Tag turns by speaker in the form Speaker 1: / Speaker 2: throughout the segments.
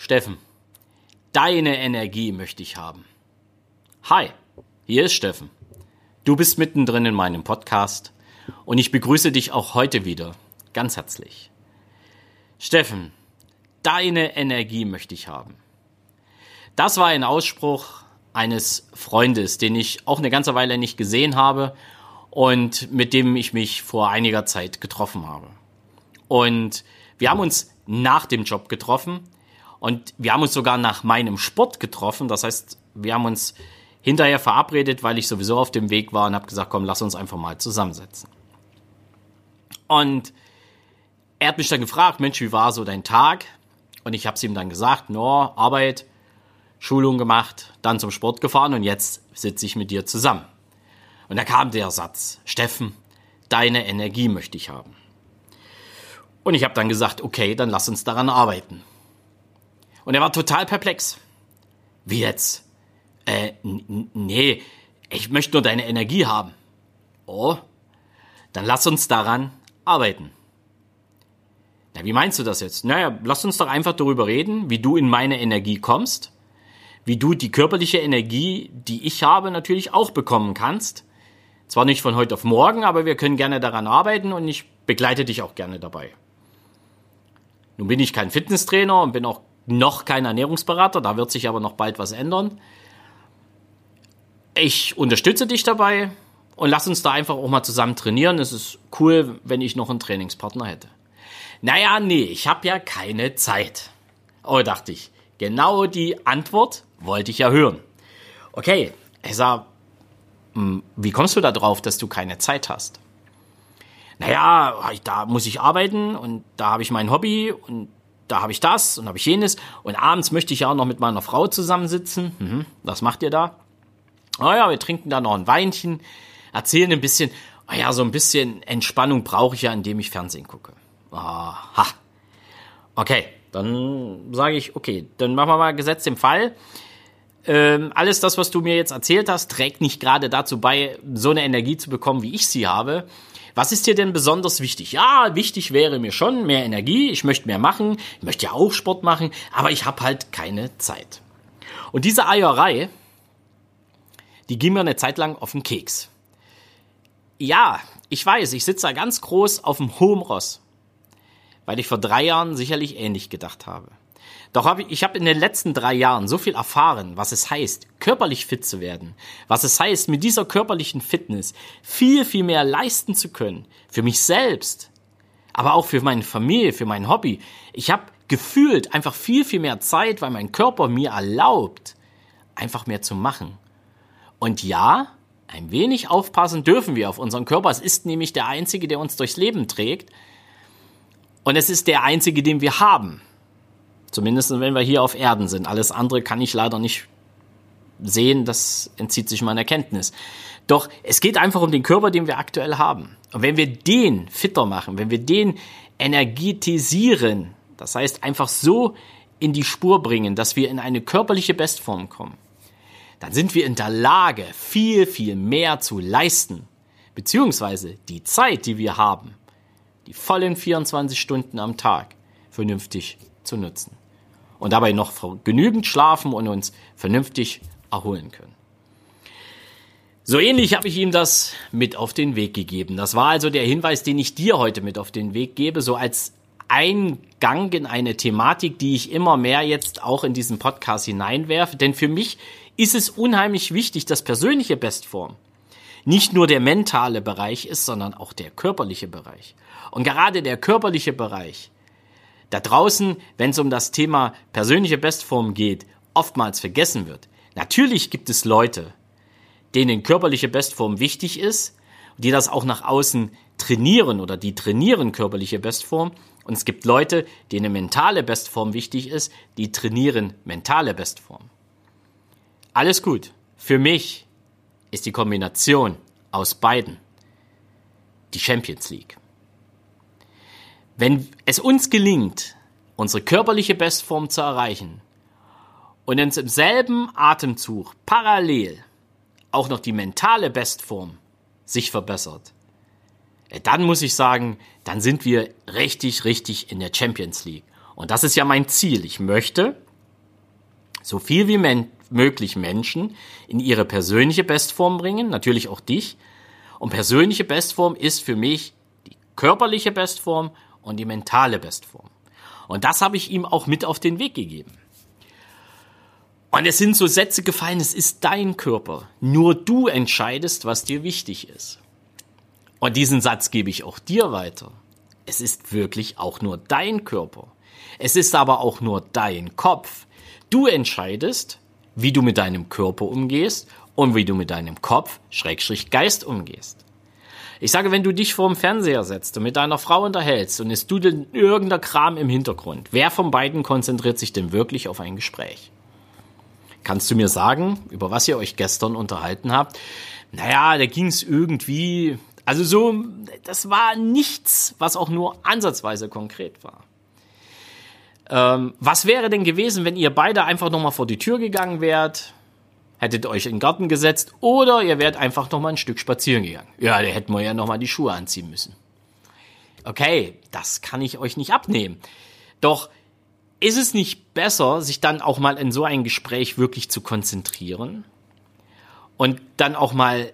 Speaker 1: Steffen, deine Energie möchte ich haben. Hi, hier ist Steffen. Du bist mittendrin in meinem Podcast und ich begrüße dich auch heute wieder ganz herzlich. Steffen, deine Energie möchte ich haben. Das war ein Ausspruch eines Freundes, den ich auch eine ganze Weile nicht gesehen habe und mit dem ich mich vor einiger Zeit getroffen habe. Und wir haben uns nach dem Job getroffen und wir haben uns sogar nach meinem Sport getroffen. Das heißt, wir haben uns hinterher verabredet, weil ich sowieso auf dem Weg war und habe gesagt, komm, lass uns einfach mal zusammensetzen. Und er hat mich dann gefragt, Mensch, wie war so dein Tag? Und ich habe es ihm dann gesagt, no, Arbeit, Schulung gemacht, dann zum Sport gefahren und jetzt sitze ich mit dir zusammen. Und da kam der Satz, Steffen, deine Energie möchte ich haben. Und ich habe dann gesagt, okay, dann lass uns daran arbeiten. Und er war total perplex. Wie jetzt? Äh, nee, ich möchte nur deine Energie haben. Oh, dann lass uns daran arbeiten. Na, wie meinst du das jetzt? Naja, lass uns doch einfach darüber reden, wie du in meine Energie kommst, wie du die körperliche Energie, die ich habe, natürlich auch bekommen kannst. Zwar nicht von heute auf morgen, aber wir können gerne daran arbeiten und ich begleite dich auch gerne dabei. Nun bin ich kein Fitnesstrainer und bin auch noch kein Ernährungsberater, da wird sich aber noch bald was ändern. Ich unterstütze dich dabei und lass uns da einfach auch mal zusammen trainieren. Es ist cool, wenn ich noch einen Trainingspartner hätte. Naja, nee, ich habe ja keine Zeit. Oh, dachte ich. Genau die Antwort wollte ich ja hören. Okay, ich sag, hm, wie kommst du da drauf, dass du keine Zeit hast? Naja, da muss ich arbeiten und da habe ich mein Hobby und da habe ich das und habe ich jenes und abends möchte ich ja auch noch mit meiner Frau zusammensitzen. Mhm, was macht ihr da? Naja, oh wir trinken da noch ein Weinchen, erzählen ein bisschen. Naja, oh so ein bisschen Entspannung brauche ich ja, indem ich Fernsehen gucke. Aha. Okay, dann sage ich, okay, dann machen wir mal Gesetz im Fall. Ähm, alles das, was du mir jetzt erzählt hast, trägt nicht gerade dazu bei, so eine Energie zu bekommen, wie ich sie habe. Was ist dir denn besonders wichtig? Ja, wichtig wäre mir schon mehr Energie. Ich möchte mehr machen. Ich möchte ja auch Sport machen, aber ich habe halt keine Zeit. Und diese Eierei, die ging mir eine Zeit lang auf den Keks. Ja, ich weiß, ich sitze da ganz groß auf dem hohen Ross, weil ich vor drei Jahren sicherlich ähnlich gedacht habe. Doch hab ich, ich habe in den letzten drei Jahren so viel erfahren, was es heißt, körperlich fit zu werden, was es heißt, mit dieser körperlichen Fitness viel, viel mehr leisten zu können, für mich selbst, aber auch für meine Familie, für mein Hobby. Ich habe gefühlt einfach viel, viel mehr Zeit, weil mein Körper mir erlaubt, einfach mehr zu machen. Und ja, ein wenig aufpassen dürfen wir auf unseren Körper. Es ist nämlich der einzige, der uns durchs Leben trägt. Und es ist der einzige, den wir haben. Zumindest wenn wir hier auf Erden sind. Alles andere kann ich leider nicht sehen, das entzieht sich meiner Kenntnis. Doch es geht einfach um den Körper, den wir aktuell haben. Und wenn wir den fitter machen, wenn wir den energetisieren, das heißt einfach so in die Spur bringen, dass wir in eine körperliche Bestform kommen, dann sind wir in der Lage, viel, viel mehr zu leisten. Beziehungsweise die Zeit, die wir haben, die vollen 24 Stunden am Tag, vernünftig zu nutzen. Und dabei noch genügend schlafen und uns vernünftig erholen können. So ähnlich habe ich ihm das mit auf den Weg gegeben. Das war also der Hinweis, den ich dir heute mit auf den Weg gebe, so als Eingang in eine Thematik, die ich immer mehr jetzt auch in diesen Podcast hineinwerfe. Denn für mich ist es unheimlich wichtig, dass persönliche Bestform nicht nur der mentale Bereich ist, sondern auch der körperliche Bereich. Und gerade der körperliche Bereich, da draußen, wenn es um das Thema persönliche Bestform geht, oftmals vergessen wird. Natürlich gibt es Leute, denen körperliche Bestform wichtig ist, die das auch nach außen trainieren oder die trainieren körperliche Bestform. Und es gibt Leute, denen mentale Bestform wichtig ist, die trainieren mentale Bestform. Alles gut. Für mich ist die Kombination aus beiden die Champions League. Wenn es uns gelingt, unsere körperliche Bestform zu erreichen und uns im selben Atemzug parallel auch noch die mentale Bestform sich verbessert, dann muss ich sagen, dann sind wir richtig, richtig in der Champions League. Und das ist ja mein Ziel. Ich möchte, so viel wie men möglich Menschen in ihre persönliche Bestform bringen, natürlich auch dich. Und persönliche Bestform ist für mich die körperliche Bestform und die mentale Bestform. Und das habe ich ihm auch mit auf den Weg gegeben. Und es sind so Sätze gefallen, es ist dein Körper. Nur du entscheidest, was dir wichtig ist. Und diesen Satz gebe ich auch dir weiter. Es ist wirklich auch nur dein Körper. Es ist aber auch nur dein Kopf. Du entscheidest, wie du mit deinem Körper umgehst und wie du mit deinem Kopf, Schrägstrich Geist umgehst. Ich sage, wenn du dich vor dem Fernseher setzt und mit deiner Frau unterhältst und es dudelt irgendeiner Kram im Hintergrund, wer von beiden konzentriert sich denn wirklich auf ein Gespräch? Kannst du mir sagen, über was ihr euch gestern unterhalten habt? Naja, da ging es irgendwie, also so, das war nichts, was auch nur ansatzweise konkret war. Ähm, was wäre denn gewesen, wenn ihr beide einfach nochmal vor die Tür gegangen wärt, hättet euch in den Garten gesetzt oder ihr wärt einfach nochmal ein Stück spazieren gegangen? Ja, da hätten wir ja nochmal die Schuhe anziehen müssen. Okay, das kann ich euch nicht abnehmen. Doch ist es nicht besser, sich dann auch mal in so ein Gespräch wirklich zu konzentrieren und dann auch mal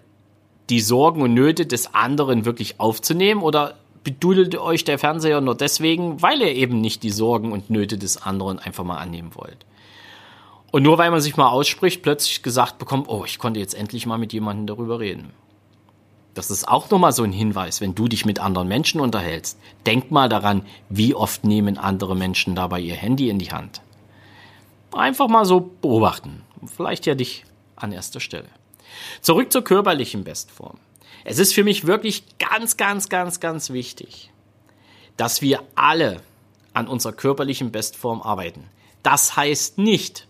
Speaker 1: die Sorgen und Nöte des anderen wirklich aufzunehmen oder bedudelt euch der Fernseher nur deswegen, weil ihr eben nicht die Sorgen und Nöte des anderen einfach mal annehmen wollt? Und nur weil man sich mal ausspricht, plötzlich gesagt bekommt, oh, ich konnte jetzt endlich mal mit jemandem darüber reden. Das ist auch nochmal so ein Hinweis, wenn du dich mit anderen Menschen unterhältst. Denk mal daran, wie oft nehmen andere Menschen dabei ihr Handy in die Hand. Einfach mal so beobachten. Vielleicht ja dich an erster Stelle. Zurück zur körperlichen Bestform. Es ist für mich wirklich ganz, ganz, ganz, ganz wichtig, dass wir alle an unserer körperlichen Bestform arbeiten. Das heißt nicht,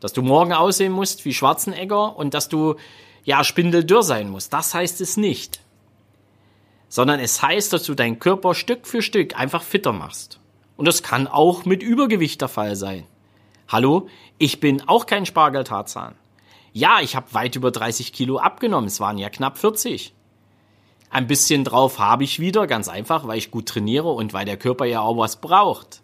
Speaker 1: dass du morgen aussehen musst wie Schwarzenegger und dass du ja, spindeldürr sein muss. Das heißt es nicht. Sondern es heißt, dass du deinen Körper Stück für Stück einfach fitter machst. Und das kann auch mit Übergewicht der Fall sein. Hallo, ich bin auch kein Spargeltarzahn. Ja, ich habe weit über 30 Kilo abgenommen. Es waren ja knapp 40. Ein bisschen drauf habe ich wieder, ganz einfach, weil ich gut trainiere und weil der Körper ja auch was braucht.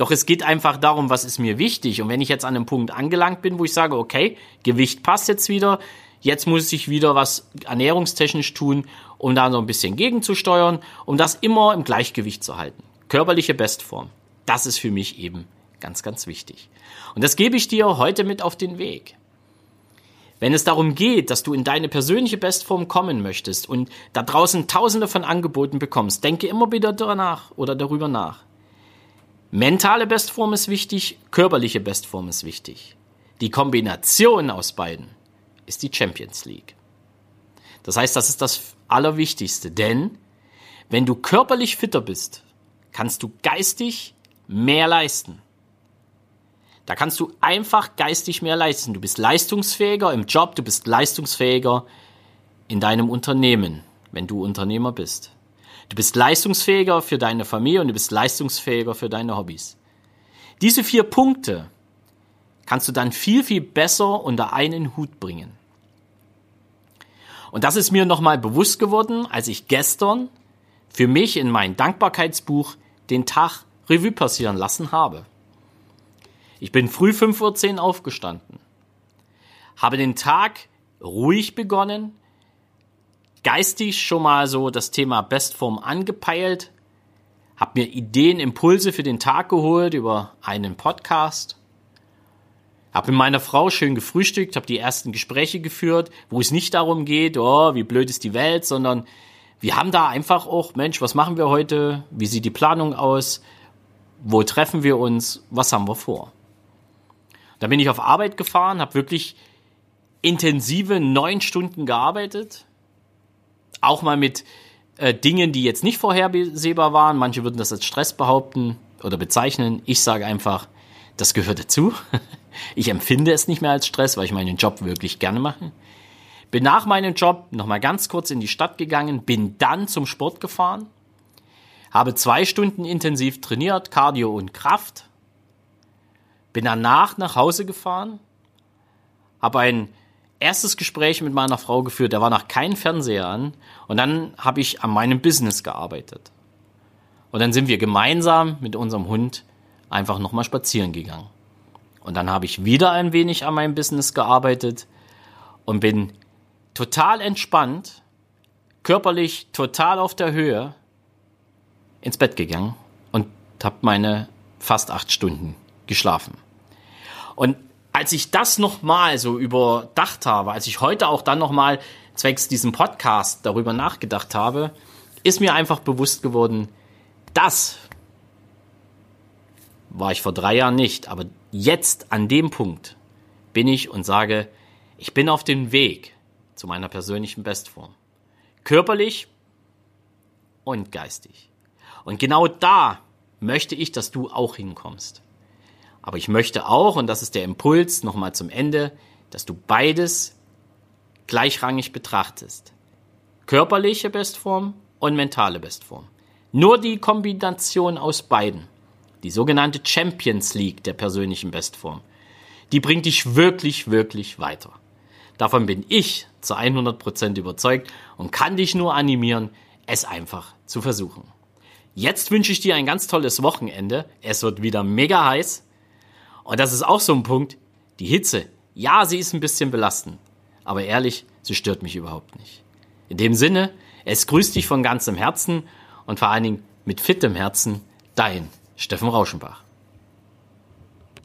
Speaker 1: Doch es geht einfach darum, was ist mir wichtig. Und wenn ich jetzt an einem Punkt angelangt bin, wo ich sage, okay, Gewicht passt jetzt wieder, jetzt muss ich wieder was ernährungstechnisch tun, um da so ein bisschen gegenzusteuern, um das immer im Gleichgewicht zu halten. Körperliche Bestform. Das ist für mich eben ganz, ganz wichtig. Und das gebe ich dir heute mit auf den Weg. Wenn es darum geht, dass du in deine persönliche Bestform kommen möchtest und da draußen tausende von Angeboten bekommst, denke immer wieder danach oder darüber nach. Mentale Bestform ist wichtig, körperliche Bestform ist wichtig. Die Kombination aus beiden ist die Champions League. Das heißt, das ist das Allerwichtigste, denn wenn du körperlich fitter bist, kannst du geistig mehr leisten. Da kannst du einfach geistig mehr leisten. Du bist leistungsfähiger im Job, du bist leistungsfähiger in deinem Unternehmen, wenn du Unternehmer bist. Du bist leistungsfähiger für deine Familie und du bist leistungsfähiger für deine Hobbys. Diese vier Punkte kannst du dann viel, viel besser unter einen Hut bringen. Und das ist mir nochmal bewusst geworden, als ich gestern für mich in mein Dankbarkeitsbuch den Tag Revue passieren lassen habe. Ich bin früh 5.10 Uhr aufgestanden, habe den Tag ruhig begonnen, geistig schon mal so das Thema Bestform angepeilt, habe mir Ideen, Impulse für den Tag geholt über einen Podcast, habe mit meiner Frau schön gefrühstückt, habe die ersten Gespräche geführt, wo es nicht darum geht, oh, wie blöd ist die Welt, sondern wir haben da einfach auch, Mensch, was machen wir heute? Wie sieht die Planung aus? Wo treffen wir uns? Was haben wir vor? Da bin ich auf Arbeit gefahren, habe wirklich intensive neun Stunden gearbeitet, auch mal mit äh, Dingen, die jetzt nicht vorhersehbar waren. Manche würden das als Stress behaupten oder bezeichnen. Ich sage einfach, das gehört dazu. Ich empfinde es nicht mehr als Stress, weil ich meinen Job wirklich gerne mache. Bin nach meinem Job nochmal ganz kurz in die Stadt gegangen, bin dann zum Sport gefahren, habe zwei Stunden intensiv trainiert, Cardio und Kraft, bin danach nach Hause gefahren, habe ein erstes Gespräch mit meiner Frau geführt, da war noch kein Fernseher an und dann habe ich an meinem Business gearbeitet. Und dann sind wir gemeinsam mit unserem Hund einfach nochmal spazieren gegangen. Und dann habe ich wieder ein wenig an meinem Business gearbeitet und bin total entspannt, körperlich total auf der Höhe ins Bett gegangen und habe meine fast acht Stunden geschlafen. Und als ich das nochmal so überdacht habe, als ich heute auch dann nochmal zwecks diesem Podcast darüber nachgedacht habe, ist mir einfach bewusst geworden, das war ich vor drei Jahren nicht, aber jetzt an dem Punkt bin ich und sage, ich bin auf dem Weg zu meiner persönlichen Bestform. Körperlich und geistig. Und genau da möchte ich, dass du auch hinkommst. Aber ich möchte auch, und das ist der Impuls nochmal zum Ende, dass du beides gleichrangig betrachtest. Körperliche Bestform und mentale Bestform. Nur die Kombination aus beiden, die sogenannte Champions League der persönlichen Bestform, die bringt dich wirklich, wirklich weiter. Davon bin ich zu 100% überzeugt und kann dich nur animieren, es einfach zu versuchen. Jetzt wünsche ich dir ein ganz tolles Wochenende. Es wird wieder mega heiß. Und das ist auch so ein Punkt. Die Hitze, ja, sie ist ein bisschen belastend. Aber ehrlich, sie stört mich überhaupt nicht. In dem Sinne, es grüßt dich von ganzem Herzen und vor allen Dingen mit fittem Herzen, dein Steffen Rauschenbach.